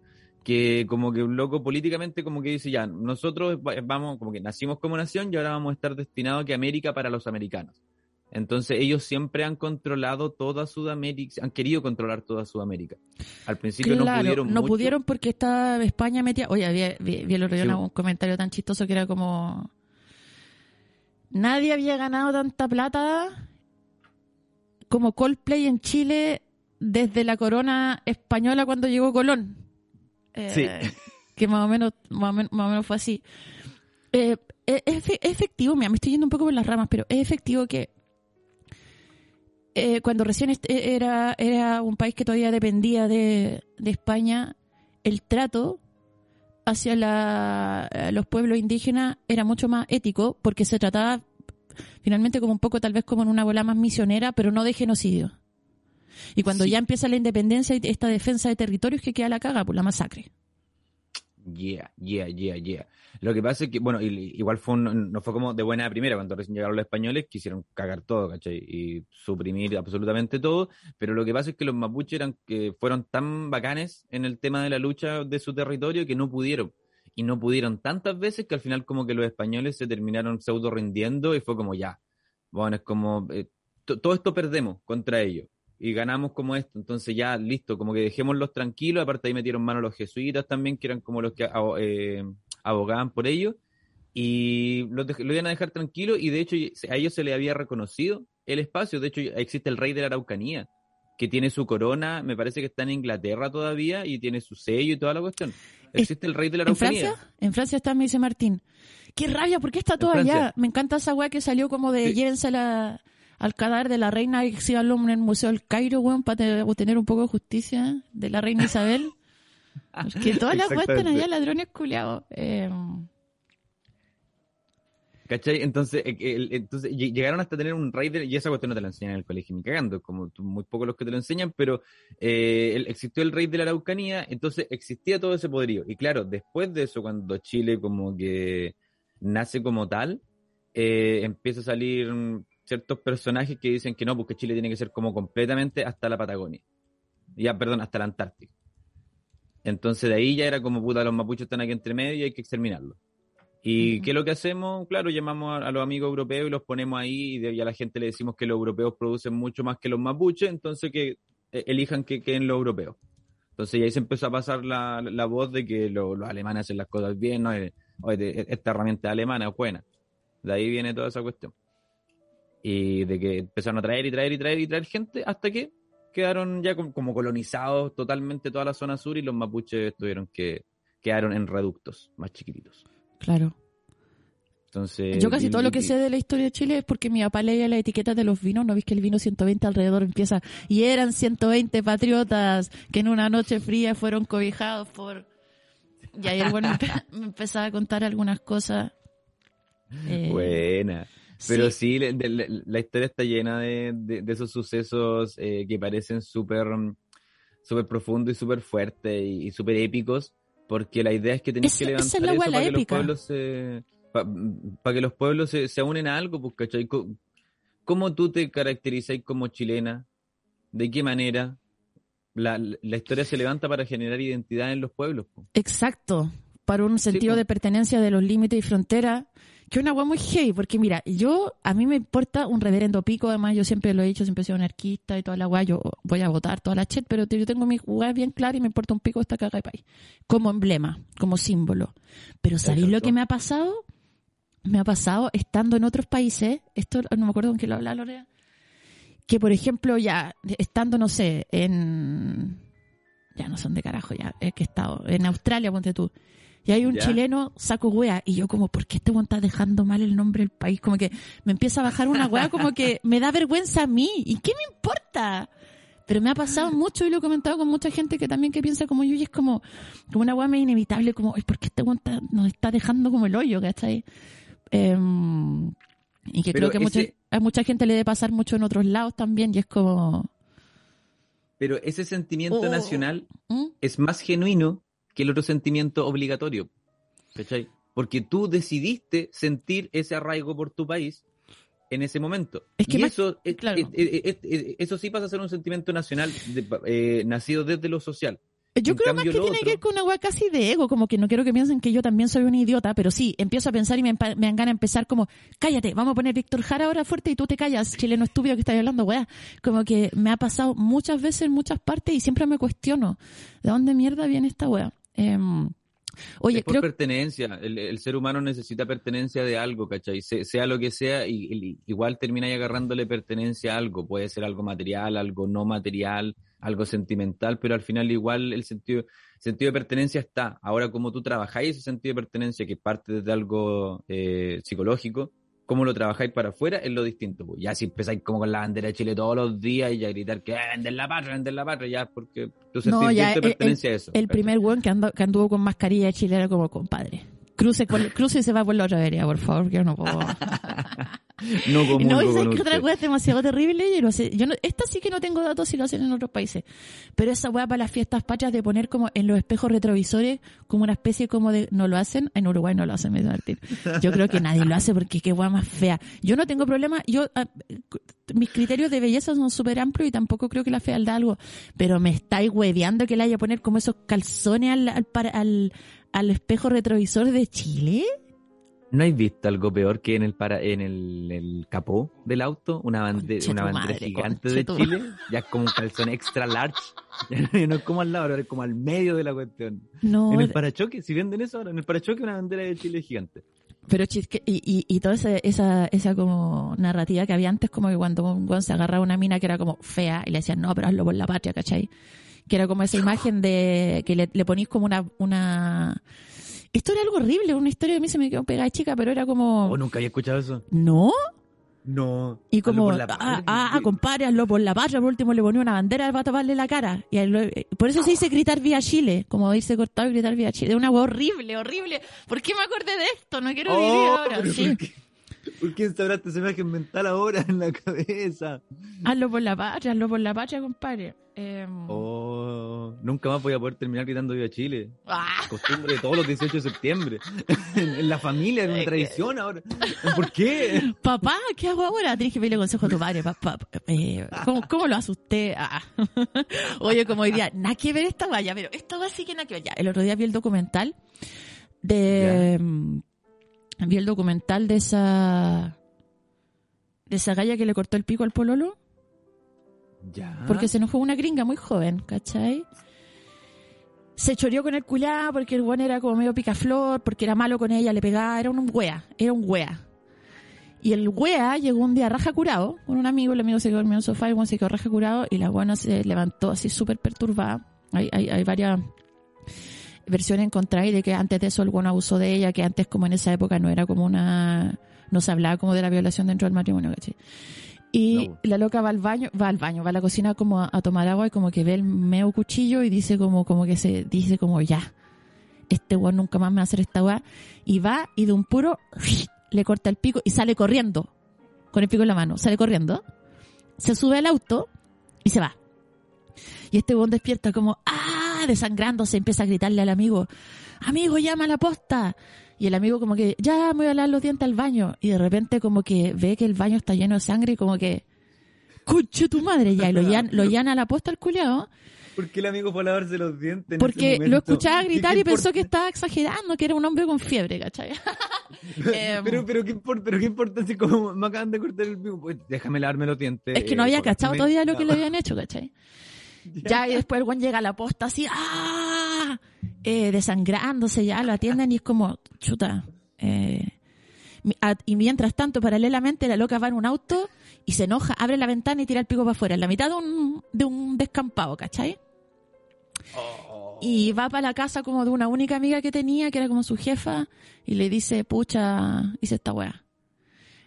que como que un loco políticamente como que dice ya, nosotros va- vamos, como que nacimos como nación y ahora vamos a estar destinados a que América para los americanos. Entonces ellos siempre han controlado toda Sudamérica, han querido controlar toda Sudamérica. Al principio no pudieron no mucho. pudieron porque estaba España metida. Oye, había, vi, vi el otro día Sí. una- un comentario tan chistoso que era como. Nadie había ganado tanta plata como Coldplay en Chile desde la corona española cuando llegó Colón. Eh, Sí. Que más o menos, más o menos, más o menos fue así. Eh, es, es efe- es efectivo, mira, me estoy yendo un poco por las ramas, pero es efectivo que eh, cuando recién est- era, era un país que todavía dependía de, de España, el trato hacia la- los pueblos indígenas era mucho más ético porque se trataba finalmente como un poco tal vez como en una bola más misionera, pero no de genocidio. Y cuando Sí. ya empieza la independencia y esta defensa de territorios que queda la caga, por la masacre. Yeah, yeah, yeah, yeah. Lo que pasa es que, bueno, igual fue un- no fue como de buena primera cuando recién llegaron los españoles, quisieron cagar todo, ¿cachai? Y suprimir absolutamente todo, pero lo que pasa es que los mapuches eran, que fueron tan bacanes en el tema de la lucha de su territorio que no pudieron. Y no pudieron tantas veces que al final como que los españoles se terminaron pseudo rindiendo y fue como ya. Bueno, es como, eh, to- todo esto perdemos contra ellos y ganamos como esto, entonces ya listo, como que dejémoslos tranquilos, aparte ahí metieron mano los jesuitas también, que eran como los que eh, abogaban por ellos, y los dej- lo iban a dejar tranquilo, y de hecho a ellos se le había reconocido el espacio, de hecho existe el rey de la Araucanía, que tiene su corona, me parece que está en Inglaterra todavía, y tiene su sello y toda la cuestión. Existe el rey de la ¿En Araucanía. Francia? En Francia está, me dice Martín. ¡Qué rabia! ¿Por qué está todo allá? Me encanta esa weá que salió como de Sí. llévense la- al cadáver de la reina y exhibanlo en el Museo del Cairo, weón, para obtener un poco de justicia de la reina Isabel. que todas las weas están allá, ladrones culiados. Eh, ¿Cachai? Entonces, eh, el- entonces lle- llegaron hasta tener un rey de, y esa cuestión no te la enseñan en el colegio ni cagando, como muy pocos los que te lo enseñan, pero eh, el- existió el rey de la Araucanía, entonces existía todo ese poderío. Y claro, después de eso, cuando Chile como que nace como tal, eh, empieza a salir ciertos personajes que dicen que no, porque Chile tiene que ser como completamente hasta la Patagonia. Ya, perdón, hasta la Antártica. Entonces de ahí ya era como, puta, los mapuches están aquí entre medio y hay que exterminarlos. ¿Y qué es lo que hacemos? Claro, llamamos a, a los amigos europeos y los ponemos ahí y, de- y a la gente le decimos que los europeos producen mucho más que los mapuches, entonces que eh, elijan que queden los europeos. Entonces y ahí se empezó a pasar la, la voz de que lo- los alemanes hacen las cosas bien, ¿no? Eh, oye, esta herramienta alemana es buena. De ahí viene toda esa cuestión. Y de que empezaron a traer y traer y traer y traer gente hasta que quedaron ya com- como colonizados totalmente toda la zona sur y los mapuches tuvieron que quedaron en reductos más chiquititos. Claro. Entonces, Yo casi y- todo lo que y- sé de la historia de Chile es porque mi papá leía la etiqueta de los vinos, ¿no viste que el vino 120 alrededor empieza? Y eran 120 patriotas que en una noche fría fueron cobijados por... Y ahí bueno me empezaba a contar algunas cosas. Eh, Buena. Pero sí, sí, le- de- le- la historia está llena de, de- de esos sucesos eh, que parecen súper mm, súper profundos y súper fuertes y, y súper épicos, porque la idea es que tenéis que esa es levantar la eso para que los pueblos se... Para que los pueblos se, se unen a algo, pues, ¿cachai? ¿Cómo tú te caracterizáis como chilena? ¿De qué manera? La, la historia se levanta para generar identidad en los pueblos. pues. Exacto, para un sentido po. de pertenencia de los límites y fronteras, que una agua muy heavy, porque mira, yo, a mí me importa un reverendo pico, además yo siempre lo he dicho, siempre he sido anarquista y toda la agua, yo voy a votar toda la chet, pero yo tengo mi jugada bien clara y me importa un pico esta caga de país, como emblema, como símbolo. Pero ¿sabéis lo que me ha pasado? Me ha pasado estando en otros países, esto no me acuerdo con quién lo hablaba Lorea, que por ejemplo ya, estando, no sé, en ya no son de carajo, ya, es que he estado en Australia, ponte tú. Y hay un Ya. chileno, saco wea, y yo como, ¿por qué este weón está dejando mal el nombre del país? Como que me empieza a bajar una wea, como que me da vergüenza a mí, ¿y qué me importa? Pero me ha pasado mucho y lo he comentado con mucha gente que también que piensa como yo y es como, como una wea medio inevitable, como, "Ay, ¿por qué este weón está- nos está dejando como el hoyo, ¿cachai? Em, y que Pero creo que mucha, ese- a mucha gente le debe pasar mucho en otros lados también y es como... Pero ese sentimiento Oh. nacional ¿Mm? es más genuino que el otro sentimiento obligatorio. ¿Cachai? Porque tú decidiste sentir ese arraigo por tu país en ese momento. Es que y más- eso, eh, claro. eh, eh, eso sí pasa a ser un sentimiento nacional de- eh, nacido desde lo social. Yo En creo más que tiene otro- que ver con una weá casi de ego, como que no quiero que piensen que yo también soy un idiota, pero sí, empiezo a pensar y me, me dan ganas de empezar como, cállate, vamos a poner Víctor Jara ahora fuerte y tú te callas, chileno estúpido que estás hablando, weá. Como que me ha pasado muchas veces en muchas partes y siempre me cuestiono, ¿de dónde mierda viene esta weá? Em, oye, es por creo pertenencia. El, el ser humano necesita pertenencia de algo, ¿cachai? Se- sea lo que sea, y, y- igual termina ahí agarrándole pertenencia a algo. Puede ser algo material, algo no material, algo sentimental, pero al final igual el sentido, sentido de pertenencia está. Ahora, como tú trabajáis ese sentido de pertenencia que parte de algo eh, psicológico, cómo lo trabajáis para afuera es lo distinto. pues. Ya si empezáis como con la bandera de Chile todos los días y a gritar que "Eh, vender la patria, vender la patria, ya porque tu No, ya, el- pertenencia a eso. el ¿cachai? primer weón que, ando- que anduvo con mascarilla de Chile era como compadre. Cruce, por- cruce y se va por la otra vereda, por favor, que yo no puedo. No comulgo No, sabes que otra weá es demasiado terrible. Yo no sé, yo no, esta sí que no tengo datos si lo hacen en otros países. Pero esa weá para las fiestas patrias de poner como en los espejos retrovisores como una especie como de, no lo hacen, en Uruguay no lo hacen, me dice Martín. Yo creo que nadie lo hace porque qué weá más fea. Yo no tengo problema, yo, ah, mis criterios de belleza son súper amplios y tampoco creo que la fealdad algo, pero me estáis hueveando que le haya poner como esos calzones al, al, al, al espejo retrovisor de Chile. ¿No has visto algo peor que en el para en el, el capó del auto? Una, bande- Conche una tu bandera madre, gigante de tu Chile. Ya es como un calzón extra large. Ya no es como al lado, ahora es como al medio de la cuestión. No, En el parachoque, si venden eso ahora, en el parachoque una bandera de Chile gigante. Pero chisque, y, y, y toda esa, esa, esa como narrativa que había antes, como que cuando un weón se agarraba una mina que era como fea y le decían, no, pero hazlo por la patria, ¿cachai? Que era como esa imagen de que le, le ponís como una, una... Esto era algo horrible, una historia que a mí se me quedó pegada de chica, pero era como... Oh, nunca había escuchado eso. ¿No? No. Y como, por la ah, ah, ah, compadre, hazlo por la patria, por último le ponía una bandera para taparle la cara. Y lo- por eso se dice gritar vía Chile, como irse cortado y gritar vía Chile. Una hueá horrible, horrible. ¿Por qué me acordé de esto? No quiero vivir Oh, ahora, sí. ¿Por qué? ¿Por qué instauraste esa imagen mental ahora en la cabeza? Hazlo por la patria, hazlo por la patria, compadre. Eh, Oh, nunca más voy a poder terminar gritando Viva Chile. ah, Costumbre de todos los 18 de septiembre. en, la familia, en una tradición ahora. ¿Por qué? papá, ¿qué hago ahora? Tienes que pedirle consejo a tu padre, papá. Eh, ¿cómo, ¿Cómo lo asusté? Ah. Oye, como hoy día, nada que ver esta valla, pero esta va sí que nada que ver. Ya, el otro día vi el documental de... Vi el documental de esa... De esa galla que le cortó el pico al pololo. Ya. Porque se enojó una gringa muy joven, ¿cachai? Se choreó con el culiá porque el buen era como medio picaflor, porque era malo con ella, le pegaba, era un wea, era un wea. Y el wea llegó un día raja curado con un amigo, el amigo se quedó dormido en el sofá y el weón se quedó raja curado y la buena se levantó así súper perturbada. Hay, hay, hay varias versiones encontradas de que antes de eso el buen abusó de ella, que antes como en esa época no era como una... no se hablaba como de la violación dentro del matrimonio, ¿cachai? Y No. la loca va al baño, va al baño, va a la cocina como a, a tomar agua y como que ve el meo cuchillo y dice como, como que se dice como ya, este weón nunca más me va a hacer esta weá. Y va y de un puro le corta el pico y sale corriendo, con el pico en la mano, sale corriendo, se sube al auto y se va. Y este weón despierta como, ah, desangrándose, empieza a gritarle al amigo, amigo, llama a la posta. Y el amigo como que, ya me voy a lavar los dientes al baño. Y de repente como que ve que el baño está lleno de sangre y como que, ¡Cuche tu madre! Ya, y lo llana, lo a la posta al culiao, ¿Por qué el amigo fue a lavarse los dientes? en porque ese lo escuchaba ¿Qué- gritar y pensó que estaba exagerando, que era un hombre con fiebre, ¿cachai? Pero, pero, ¿qué importa? Pero, ¿qué importa si como me acaban de cortar el pico? Pues déjame lavarme los dientes. es que no eh, había por- cachado todavía lo que le habían hecho, ¿cachai? Ya, y después el buen llega a la posta así, ¡ah! Eh, desangrándose, ya lo atienden y es como, chuta. eh, y mientras tanto, paralelamente, la loca va en un auto y se enoja, abre la ventana y tira el pico para afuera, en la mitad de un, de un descampado, ¿cachai? Y va para la casa como de una única amiga que tenía, que era como su jefa, y le dice, pucha, hice esta weá.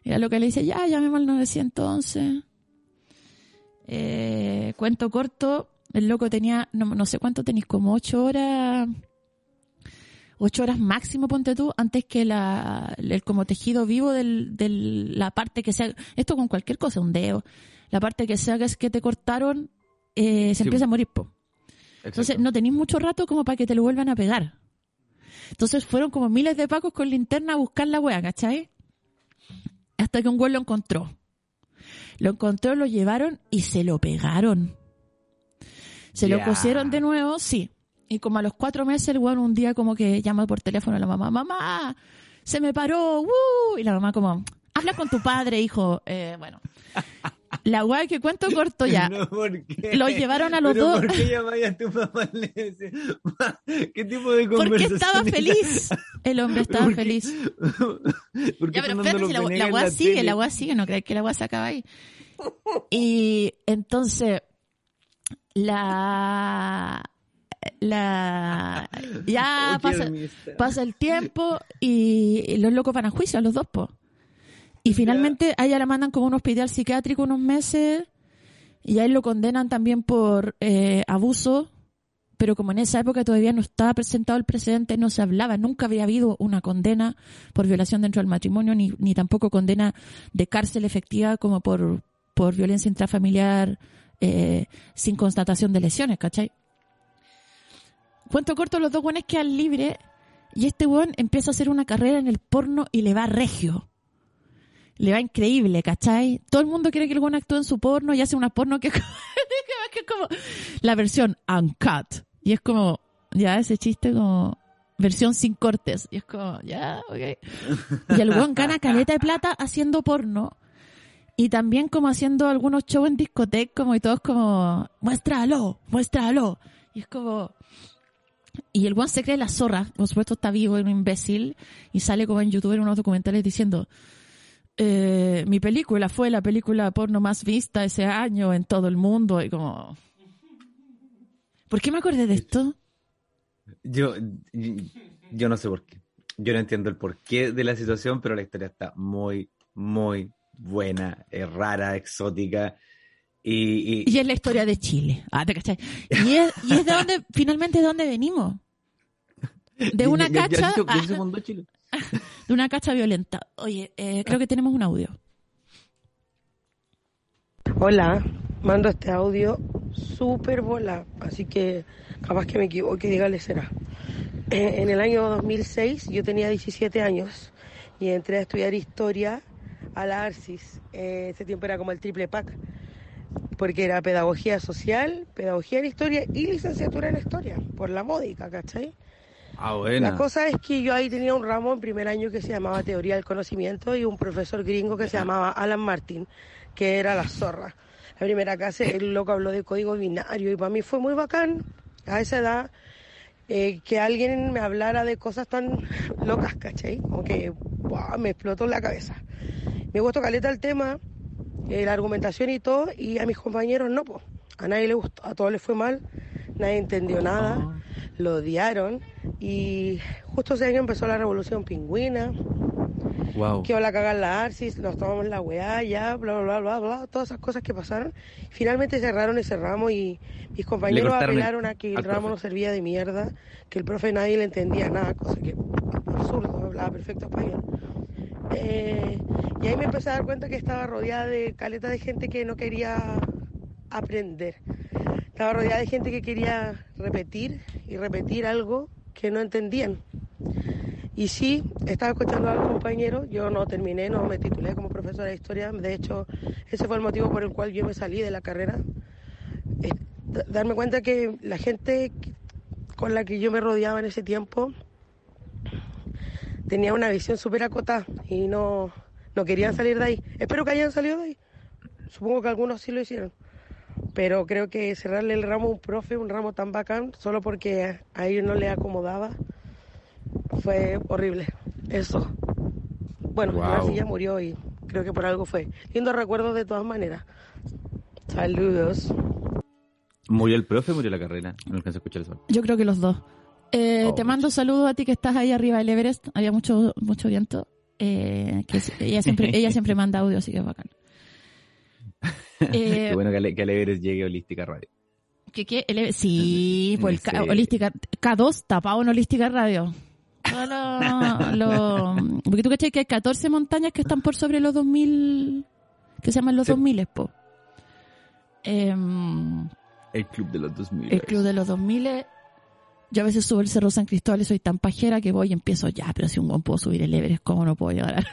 Y la loca le dice, ya, llamemos al 911. Eh, cuento corto, el loco tenía, no, no sé cuánto tenéis, como ocho horas, ocho horas máximo, ponte tú, antes que la, el como tejido vivo del, del, la parte que sea, esto con cualquier cosa, un dedo, la parte que sea que es que te cortaron, eh, se Sí. empieza a morir, po. Entonces no tenéis mucho rato como para que te lo vuelvan a pegar. Entonces fueron como miles de pacos con linterna a buscar la wea, ¿cachai? Hasta que un güey lo encontró. Lo encontró, lo llevaron y se lo pegaron. Se lo cosieron de nuevo, sí. Y como a los cuatro meses el weón un día como que llama por teléfono a la mamá, mamá, se me paró, ¡uh! Y la mamá como, habla con tu padre, hijo. Eh, bueno. La weá que cuento corto ya. No, ¿por qué? Lo llevaron a los ¿Pero dos. ¿Por qué llamáis a tu "Ma, ¿Qué tipo de Porque conversación estaba es feliz. El hombre estaba feliz. esa? ¿Por qué Ya, pero espérate, si la, la weá sigue, tele? la weá sigue, no crees que la weá se acaba ahí. Y entonces, la, la, ya Oh, pasa, el tiempo y los locos van a juicio, los dos, po. Y finalmente a ella la mandan como a un hospital psiquiátrico unos meses y a él lo condenan también por eh, abuso, pero como en esa época todavía no estaba presentado el precedente, no se hablaba, nunca había habido una condena por violación dentro del matrimonio, ni, ni tampoco condena de cárcel efectiva como por, por violencia intrafamiliar eh, sin constatación de lesiones, ¿cachai? Cuento corto, los dos buenos quedan libres y este weón empieza a hacer una carrera en el porno y le va regio. Le va increíble, ¿cachai? Todo el mundo quiere que el weón actúe en su porno y hace una porno que, es como la versión uncut. Y es como, ya ese chiste como versión sin cortes. Y es como, ya, ok. Y el weón gana caleta de plata haciendo porno. Y también como haciendo algunos shows en discoteca, como y todos como, muéstralo, muéstralo. Y es como, y el weón se cree la zorra, por supuesto está vivo, es un imbécil, y sale como en YouTube en unos documentales diciendo, eh, mi película fue la película porno más vista ese año en todo el mundo, y como... ¿Por qué me acordé de esto? Yo, yo no sé por qué. Yo no entiendo el porqué de la situación, pero la historia está muy, muy buena, es rara, exótica. Y, y- Y es la historia de Chile. Ah, ¿te cachai? Y es, y es de donde, finalmente de dónde venimos. De una cacha, Chile. de una cacha violenta. Oye, eh, creo que tenemos un audio. Hola, mando este audio súper bola, así que capaz que me equivoque, dígale será. En el año 2006 yo tenía 17 años y entré a estudiar historia a la ARCIS. Eh, ese tiempo era como el triple pack, porque era pedagogía social, pedagogía en historia y licenciatura en historia, por la módica, ¿cachai? Ah, buena. La cosa es que yo ahí tenía un ramo en primer año que se llamaba Teoría del Conocimiento y un profesor gringo que se llamaba Alan Martin, que era la zorra. La primera clase, el loco habló de código binario y para mí fue muy bacán a esa edad eh, que alguien me hablara de cosas tan locas, ¿cachai? Como que me explotó la cabeza. Me gustó caleta el tema, eh, la argumentación y todo, y a mis compañeros no, pues. A nadie le gustó, a todos les fue mal, nadie entendió nada, lo odiaron, y justo ese año empezó la revolución pingüina, Wow. que la cagar la Arcis, nos tomamos la weá, ya, bla, bla, bla, bla, bla, todas esas cosas que pasaron. Finalmente cerraron ese ramo y mis compañeros apelaron a que el ramo profe. no servía de mierda, que el profe nadie le entendía nada, cosa que absurdo, hablaba perfecto español. Eh, y ahí me empecé a dar cuenta que estaba rodeada de caleta de gente que no quería aprender. Estaba rodeada de gente que quería repetir y repetir algo que no entendían. Y sí, estaba escuchando a los compañeros, yo no terminé, no me titulé como profesora de historia, de hecho ese fue el motivo por el cual yo me salí de la carrera. Eh, darme cuenta que la gente con la que yo me rodeaba en ese tiempo tenía una visión súper acotada y no, no querían salir de ahí. Espero que hayan salido de ahí, supongo que algunos sí lo hicieron. Pero creo que cerrarle el ramo a un profe, un ramo tan bacán, solo porque a ellos no les acomodaba, fue horrible. Eso. Bueno, Wow. ahora sí ya murió y creo que por algo fue. Lindo recuerdo de todas maneras. Saludos. ¿Murió el profe o murió la carrera? No alcancé a escuchar eso. Yo creo que los dos. Eh, Oh, te mando saludos a ti que estás ahí arriba del Everest. Había mucho mucho viento. Eh, que ella siempre ella siempre manda audio, así que es bacán. Eh, Qué bueno que, Ale- que llegue Holística Radio. ¿Qué, qué? El- sí, pues Sí. Holística, K2 tapado en Holística Radio. Lo- lo- porque tú cachai que hay 14 montañas que están por sobre los 2000, que se llaman los Sí. 2000, po. Em, El club de los 2000. el club de los 2000. Yo a veces subo el Cerro San Cristóbal y soy tan pajera que voy y empiezo ya, pero si un buen puedo subir el Everest, ¿cómo no puedo llegar a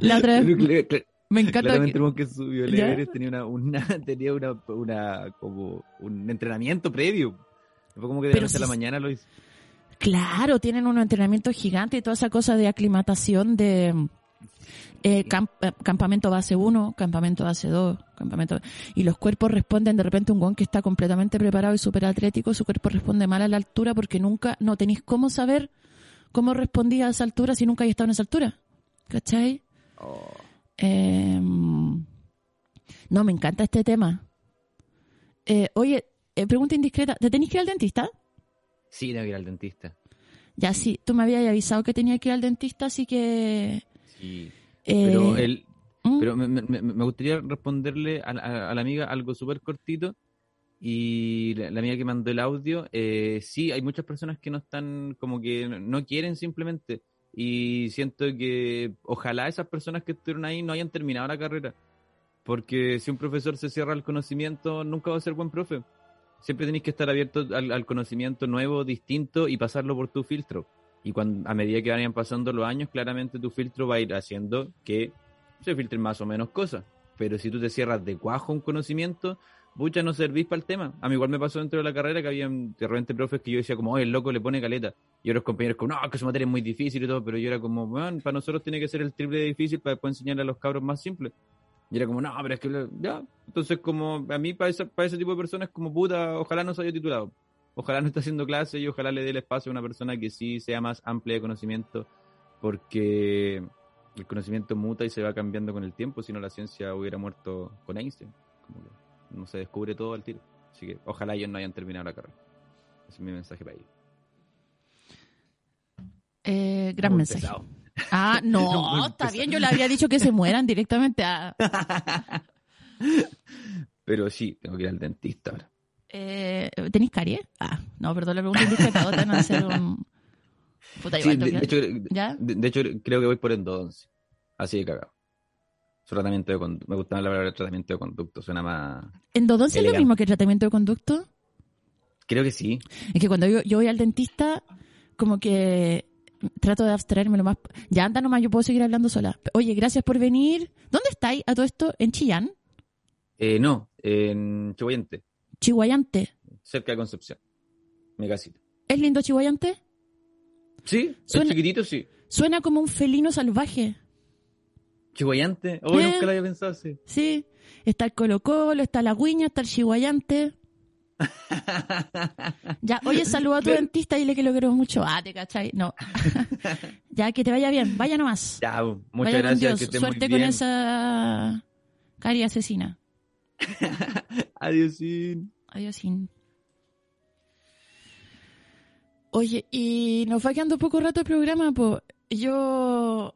La otra vez me encanta que- que subió el. Everest tenía una, una tenía una, una como un entrenamiento previo. Fue como que de la noche a la mañana lo hizo. Claro, tienen un entrenamiento gigante y toda esa cosa de aclimatación de eh, camp- eh, campamento base 1, campamento base 2, campamento... Y los cuerpos responden de repente un guan que está completamente preparado y súper atlético, su cuerpo responde mal a la altura porque nunca, no tenéis cómo saber cómo respondía a esa altura si nunca había estado en esa altura. ¿Cachai? Oh. Eh, no, me encanta este tema. Eh, oye, eh, pregunta indiscreta, ¿te tenéis que ir al dentista? Sí, tengo que ir al dentista. Ya sí, tú me habías avisado que tenía que ir al dentista, así que... Sí. eh, Pero, el, ¿mm? pero me, me- me gustaría responderle a, la- a la amiga algo súper cortito. Y la, la amiga que mandó el audio, eh, sí, hay muchas personas que no están, como que no quieren simplemente. Y siento que ojalá esas personas que estuvieron ahí no hayan terminado la carrera. Porque si un profesor se cierra al conocimiento, nunca va a ser buen profe. Siempre tenéis que estar abierto al, conocimiento nuevo, distinto y pasarlo por tu filtro. Y a medida que vayan pasando los años, claramente tu filtro va a ir haciendo que se filtren más o menos cosas. Pero si tú te cierras de cuajo un conocimiento, pucha, no servís para el tema. A mí igual me pasó dentro de la carrera que había de repente profes que yo decía como, oye, el loco le pone caleta. Y otros compañeros como, no, que su materia es muy difícil y todo. Pero yo era como, bueno, para nosotros tiene que ser el triple de difícil para después enseñarle a los cabros más simples. Y era como, no, pero es que, ya. Entonces, como, a mí, para, esa- para ese tipo de personas, como puta, ojalá no se haya titulado. Ojalá no esté haciendo clase y ojalá le dé el espacio a una persona que sí sea más amplia de conocimiento, porque el conocimiento muta y se va cambiando con el tiempo, si no la ciencia hubiera muerto con Einstein. No se descubre todo al tiro. Así que ojalá ellos no hayan terminado la carrera. Ese es mi mensaje para ellos. Eh, gran Muy mensaje. pesado. Ah, Muy no, está bien, yo le había dicho que se mueran directamente a... Pero sí, tengo que ir al dentista ahora. Eh, ¿Tenéis caries? Ah, no, perdón, la pregunta indiscreta, otra no hacer un... Puta, Sí, igual de, de hecho, ¿Ya? de, de hecho, creo que voy por endodoncia. Así de cagado. Tratamiento de conducto. Me gusta la palabra tratamiento de conducto. Suena más. ¿Endodoncia es lo Elegante. mismo que tratamiento de conducto? Creo que sí. Es que cuando yo, yo voy al dentista, como que trato de abstraerme lo más. Ya anda nomás, yo puedo seguir hablando sola. Oye, gracias por venir. ¿Dónde estáis a todo esto? ¿En Chillán? Eh, no, en Chihuayante, ¿Chihuayante? cerca de Concepción. Mi casita. ¿Es lindo Chihuayante? Sí, Suena- es chiquitito, sí. Suena como un felino salvaje. Chihuayante. Oh, Eh. nunca lo había pensado así. Sí. Está el Colo Colo, está la Guiña, está el Chihuayante. Ya, oye, saluda a tu dentista y dile que lo quiero mucho. Ah, te cachai. No. ya, que te vaya bien. Vaya nomás. Ya, muchas Vaya con gracias. Que Suerte muy con bien. esa cari asesina. Adiós. Adiós. Sin. Oye, y nos va quedando poco rato el programa, pues yo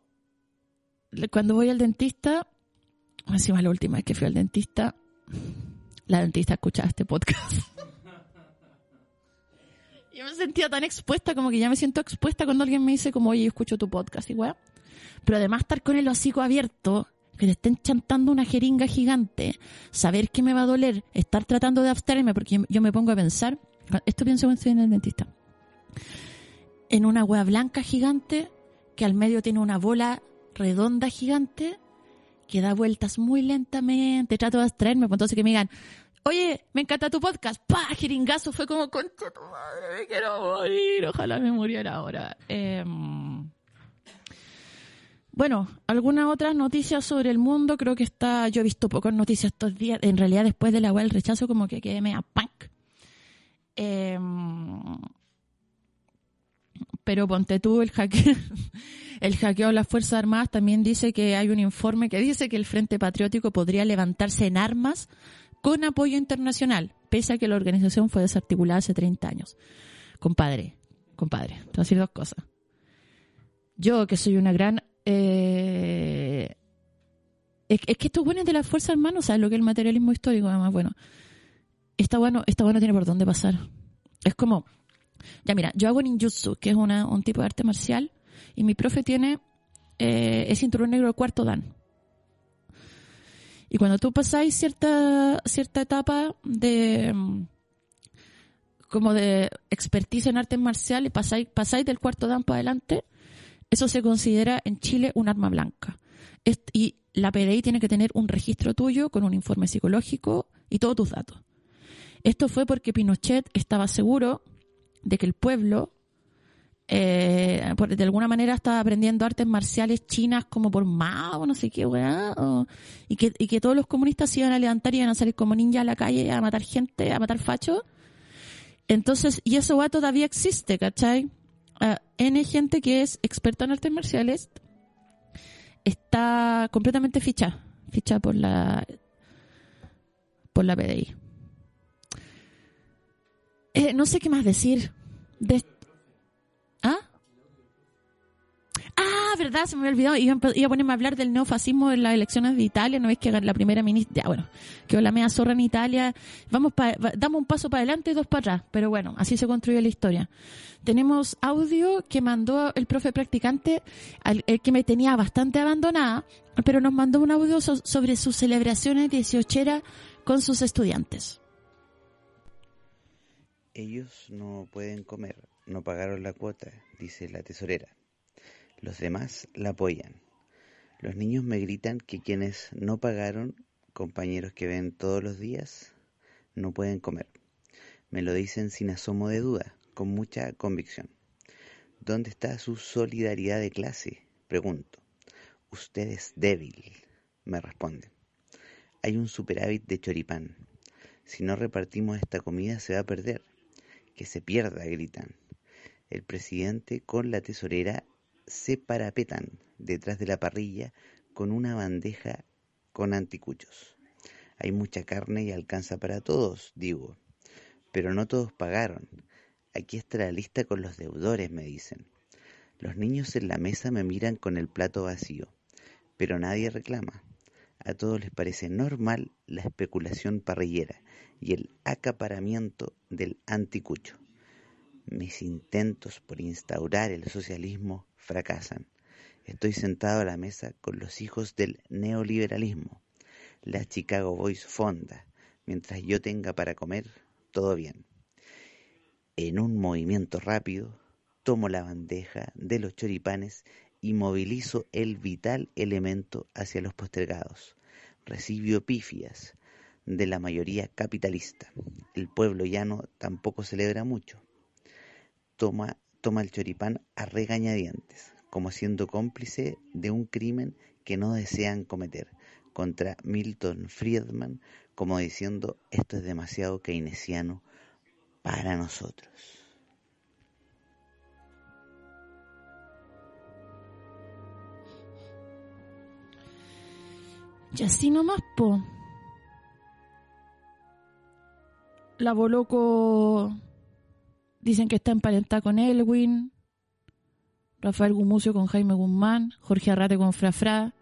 cuando voy al dentista, encima la última vez que fui al dentista, la dentista escuchaba este podcast. Yo me sentía tan expuesta, como que ya me siento expuesta cuando alguien me dice como, oye, yo escucho tu podcast y weá. Pero además estar con el hocico abierto, que te estén chantando una jeringa gigante, saber que me va a doler, estar tratando de abstraerme, porque yo- me pongo a pensar, esto pienso cuando estoy en el dentista, en una hueá blanca gigante, que al medio tiene una bola redonda gigante, que da vueltas muy lentamente, trato de abstraerme, pues entonces que me digan, oye, me encanta tu podcast, pa, jeringazo, fue como, concha tu madre, me quiero morir, ojalá me muriera ahora. Em, bueno, algunas otras noticias sobre el mundo, creo que está, yo he visto pocas noticias estos días, en realidad después de la web del rechazo como que quedé media punk. Em, pero ponte tú el hackeo, el las Fuerzas Armadas también dice que hay un informe que dice que el Frente Patriótico podría levantarse en armas con apoyo internacional, pese a que la organización fue desarticulada hace 30 años. Compadre, compadre, te voy a decir dos cosas. Yo, que soy una gran... eh, es, es que estos buenos de las Fuerzas Armadas, ¿sabes lo que es el materialismo histórico? Además, bueno, está bueno, está bueno tiene por dónde pasar. Es como, ya mira, yo hago ninjutsu, que es una, un tipo de arte marcial, y mi profe tiene, eh, es cinturón negro cuarto dan. Y cuando tú pasáis cierta, cierta etapa de, mm, como de expertise en artes marciales, pasáis, pasáis del cuarto dan para adelante, eso se considera en Chile un arma blanca. Y la PDI tiene que tener un registro tuyo con un informe psicológico y todos tus datos. Esto fue porque Pinochet estaba seguro de que el pueblo, eh, de alguna manera, estaba aprendiendo artes marciales chinas como por Mao, no sé qué, weá, y, que, y que todos los comunistas se iban a levantar y iban a salir como ninjas a la calle a matar gente, a matar fachos. Entonces, y eso va todavía existe, ¿cachai? Ah, N gente que es experta en artes marciales está completamente ficha, ficha por la por la PDI. Eh, no sé qué más decir. De... ¿Ah? Ah, verdad, se me había olvidado. Iba a, ponerme a hablar del neofascismo en las elecciones de Italia. No ves que la primera ministra. Bueno, quedó la media zorra en Italia. Vamos pa- damos un paso para adelante y dos para atrás. Pero bueno, así se construye la historia. Tenemos audio que mandó el profe practicante, al, el que me tenía bastante abandonada, pero nos mandó un audio so- sobre sus celebraciones dieciochera con sus estudiantes. Ellos no pueden comer, no pagaron la cuota, dice la tesorera. Los demás la apoyan. Los niños me gritan que quienes no pagaron, compañeros que ven todos los días, no pueden comer. Me lo dicen sin asomo de duda, con mucha convicción. ¿Dónde está su solidaridad de clase? Pregunto. Usted es débil, me responden. Hay un superávit de choripán. Si no repartimos esta comida se va a perder. Que se pierda, gritan. El presidente con la tesorera se parapetan detrás de la parrilla con una bandeja con anticuchos. Hay mucha carne y alcanza para todos, digo. Pero no todos pagaron. Aquí está la lista con los deudores, me dicen. Los niños en la mesa me miran con el plato vacío, pero nadie reclama. A todos les parece normal la especulación parrillera y el acaparamiento del anticucho. Mis intentos por instaurar el socialismo fracasan. Estoy sentado a la mesa con los hijos del neoliberalismo. La Chicago Boys fonda. Mientras yo tenga para comer, todo bien. En un movimiento rápido, tomo la bandeja de los choripanes y movilizo el vital elemento hacia los postergados. Recibo pifias de la mayoría capitalista. El pueblo llano tampoco celebra mucho. Toma, el choripán a regañadientes, como siendo cómplice de un crimen que no desean cometer contra Milton Friedman, como diciendo esto es demasiado keynesiano para nosotros. Y así nomás, po. La Boloco dicen que está emparentada con Elwin. Rafael Gumucio con Jaime Guzmán. Jorge Arrate con Frafra.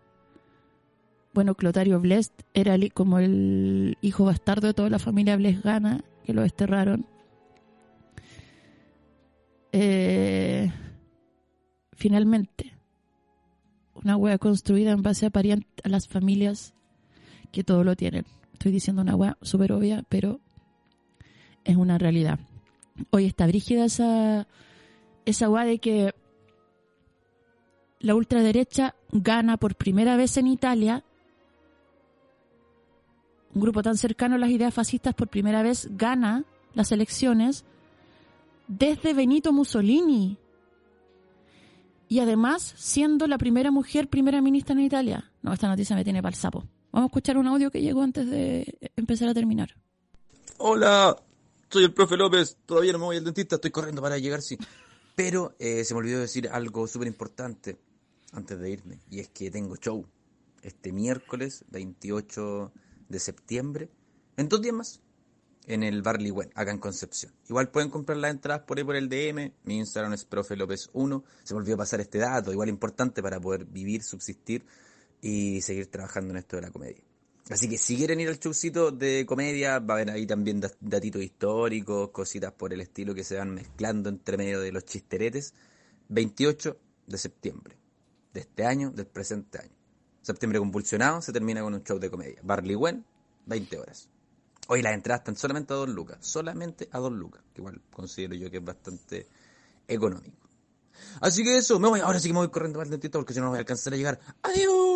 Bueno, Clotario Blest era como el hijo bastardo de toda la familia Blesgana, que lo desterraron. Eh, finalmente, una wea construida en base a, a las familias que todo lo tienen. Estoy diciendo una wea súper obvia, pero es una realidad. Hoy está brígida esa, esa de que la ultraderecha gana por primera vez en Italia. Un grupo tan cercano a las ideas fascistas por primera vez gana las elecciones desde Benito Mussolini y además siendo la primera mujer primera ministra en Italia. No, esta noticia me tiene para el sapo. Vamos a escuchar un audio que llegó antes de empezar a terminar. Hola, soy el profe López. Todavía no me voy al dentista, estoy corriendo para llegar, sí. Pero eh, se me olvidó decir algo súper importante antes de irme. Y es que tengo show este miércoles 28 de septiembre, en dos días más, en el Barley Wen, acá en Concepción. Igual pueden comprar las entradas por ahí por el DM. Mi Instagram es profe López 1. Se me olvidó pasar este dato, igual importante para poder vivir, subsistir y seguir trabajando en esto de la comedia. Así que si quieren ir al showcito de comedia, va a haber ahí también dat- datitos históricos, cositas por el estilo que se van mezclando entre medio de los chisteretes. 28 de septiembre de este año, del presente año. Septiembre convulsionado se termina con un show de comedia. Barley Wen, 20 horas. Hoy las entradas están solamente a 2 lucas. Solamente a 2 lucas. Que igual considero yo que es bastante económico. Así que eso, me voy. Ahora sí que me voy corriendo el dentista porque si no no voy a alcanzar a llegar. ¡Adiós!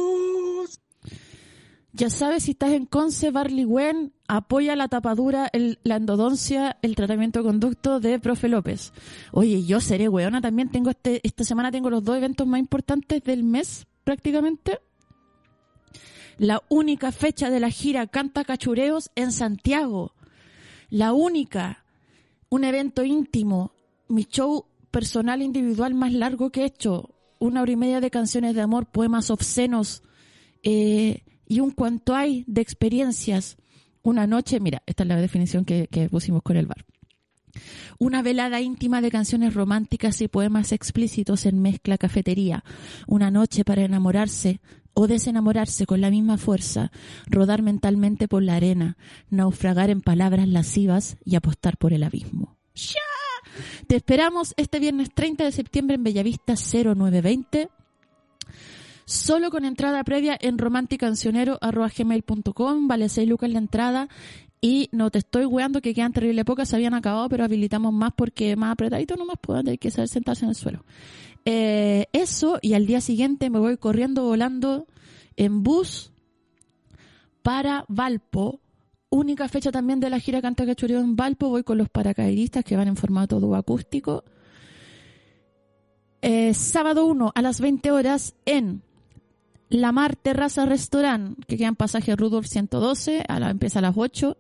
Ya sabes, si estás en Conce, Barley Wen, apoya la tapadura, la endodoncia, el tratamiento de conducto de Profe López. Oye, yo seré weona también. Tengo este, esta semana tengo los dos eventos más importantes del mes, prácticamente. La única fecha de la gira Canta Cachureos en Santiago. La única. Un evento íntimo. Mi show personal individual más largo que he hecho. Una hora y media de canciones de amor, poemas obscenos. eh, y un cuanto hay de experiencias. Una noche, mira, esta es la definición que, que pusimos con el bar. Una velada íntima de canciones románticas y poemas explícitos en mezcla cafetería. Una noche para enamorarse o desenamorarse con la misma fuerza. Rodar mentalmente por la arena. Naufragar en palabras lascivas y apostar por el abismo. ¡Ya! Te esperamos este viernes 30 de septiembre en Bellavista 0920 solo con entrada previa en romanticancionero.gmail.com, vale 6 lucas la entrada y no te estoy weando que quedan terrible pocas, se habían acabado, pero habilitamos más porque más apretadito nomás pueden tener que saber sentarse en el suelo. Eh, eso, y al día siguiente me voy corriendo volando en bus para Valpo. Única fecha también de la gira Canta Cachureo en Valpo. Voy con los paracaidistas que van en formato dúo acústico. Eh, sábado 1 a las 20 horas en La Mar Terraza Restaurant, que queda en pasaje Rudolf 112, a la, empieza a las 8.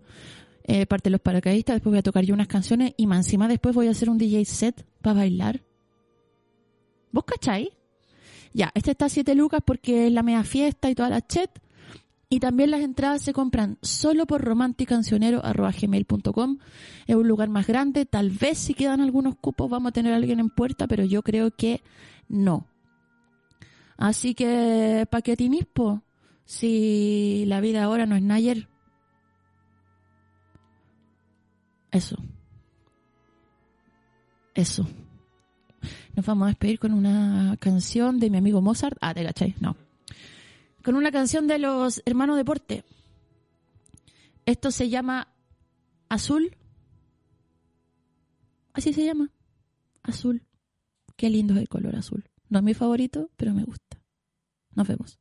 Eh, parte de los paracaidistas, después voy a tocar yo unas canciones y más encima después voy a hacer un DJ set para bailar. ¿Vos cacháis? Ya, este está a 7 lucas porque es la media fiesta y toda la chat. Y también las entradas se compran solo por romanticancionero.gmail.com. Es un lugar más grande. Tal vez si quedan algunos cupos vamos a tener a alguien en puerta, pero yo creo que no. Así que, ¿pa' qué tinispo? Si la vida ahora no es Nayer. Eso. Eso. Nos vamos a despedir con una canción de mi amigo Mozart. Ah, ¿te cachai? No. Con una canción de los hermanos Deporte. Esto se llama Azul. Así se llama. Azul. Qué lindo es el color azul. No es mi favorito, pero me gusta. Nos vemos.